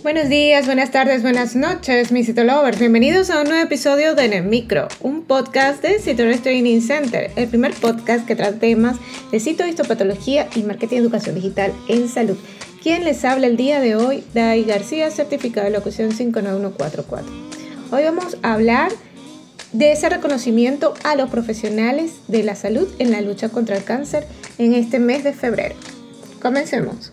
Buenos días, buenas tardes, buenas noches, mis Citolovers. Bienvenidos a un nuevo episodio de En Micro, un podcast de Citolovers Training Center, el primer podcast que trata temas de citohistopatología y marketing educación digital en salud. Quien les habla el día de hoy, Dai García, certificado de locución 59144. Hoy vamos a hablar de ese reconocimiento a los profesionales de la salud en la lucha contra el cáncer en este mes de febrero. Comencemos.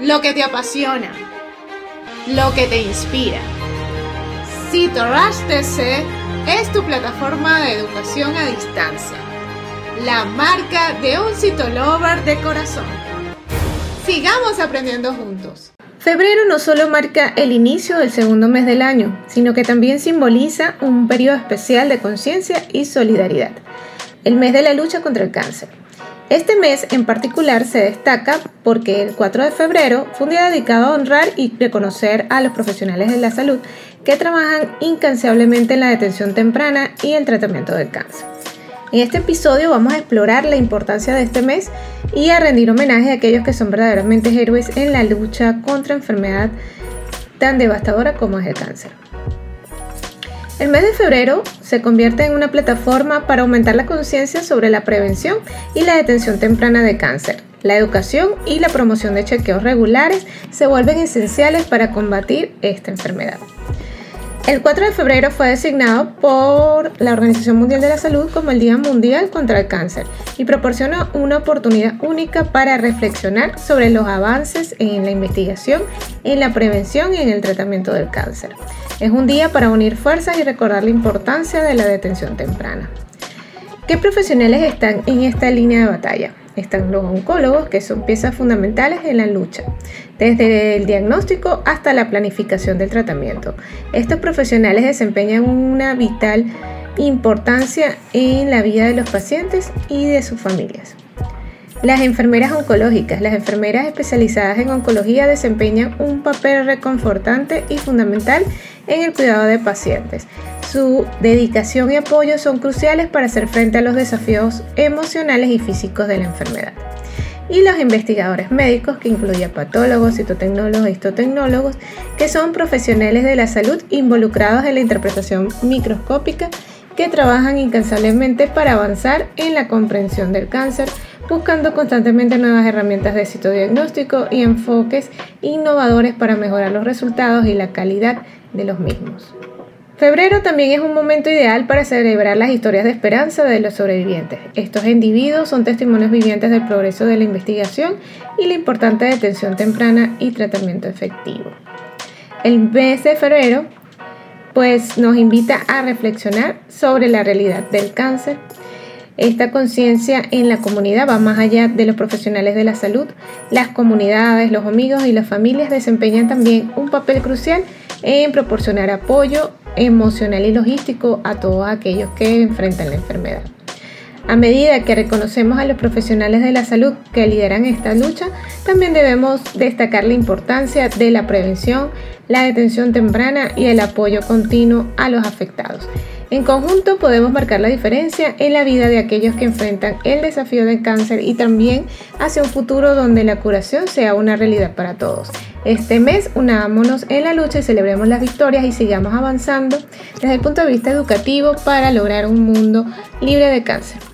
lo que te apasiona, lo que te inspira. CitoRush TC es tu plataforma de educación a distancia, la marca de un citolover de corazón. Sigamos aprendiendo juntos. Febrero no solo marca el inicio del segundo mes del año, sino que también simboliza un periodo especial de conciencia y solidaridad, el mes de la lucha contra el cáncer. Este mes en particular se destaca porque el 4 de febrero fue un día dedicado a honrar y reconocer a los profesionales de la salud que trabajan incansablemente en la detención temprana y el tratamiento del cáncer. En este episodio vamos a explorar la importancia de este mes y a rendir homenaje a aquellos que son verdaderamente héroes en la lucha contra enfermedad tan devastadora como es el cáncer. El mes de febrero se convierte en una plataforma para aumentar la conciencia sobre la prevención y la detención temprana de cáncer. La educación y la promoción de chequeos regulares se vuelven esenciales para combatir esta enfermedad. El 4 de febrero fue designado por la Organización Mundial de la Salud como el Día Mundial contra el Cáncer y proporciona una oportunidad única para reflexionar sobre los avances en la investigación, en la prevención y en el tratamiento del cáncer. Es un día para unir fuerzas y recordar la importancia de la detención temprana. ¿Qué profesionales están en esta línea de batalla? Están los oncólogos, que son piezas fundamentales en la lucha, desde el diagnóstico hasta la planificación del tratamiento. Estos profesionales desempeñan una vital importancia en la vida de los pacientes y de sus familias. Las enfermeras oncológicas, las enfermeras especializadas en oncología desempeñan un papel reconfortante y fundamental en el cuidado de pacientes. Su dedicación y apoyo son cruciales para hacer frente a los desafíos emocionales y físicos de la enfermedad. Y los investigadores médicos, que incluyen patólogos, citotecnólogos e histotecnólogos, que son profesionales de la salud involucrados en la interpretación microscópica, que trabajan incansablemente para avanzar en la comprensión del cáncer, buscando constantemente nuevas herramientas de citodiagnóstico y enfoques innovadores para mejorar los resultados y la calidad de los mismos. Febrero también es un momento ideal para celebrar las historias de esperanza de los sobrevivientes. Estos individuos son testimonios vivientes del progreso de la investigación y la importante detención temprana y tratamiento efectivo. El mes de febrero pues nos invita a reflexionar sobre la realidad del cáncer. Esta conciencia en la comunidad va más allá de los profesionales de la salud. Las comunidades, los amigos y las familias desempeñan también un papel crucial en proporcionar apoyo emocional y logístico a todos aquellos que enfrentan la enfermedad. A medida que reconocemos a los profesionales de la salud que lideran esta lucha, también debemos destacar la importancia de la prevención, la detención temprana y el apoyo continuo a los afectados. En conjunto podemos marcar la diferencia en la vida de aquellos que enfrentan el desafío del cáncer y también hacia un futuro donde la curación sea una realidad para todos. Este mes unámonos en la lucha y celebremos las victorias y sigamos avanzando desde el punto de vista educativo para lograr un mundo libre de cáncer.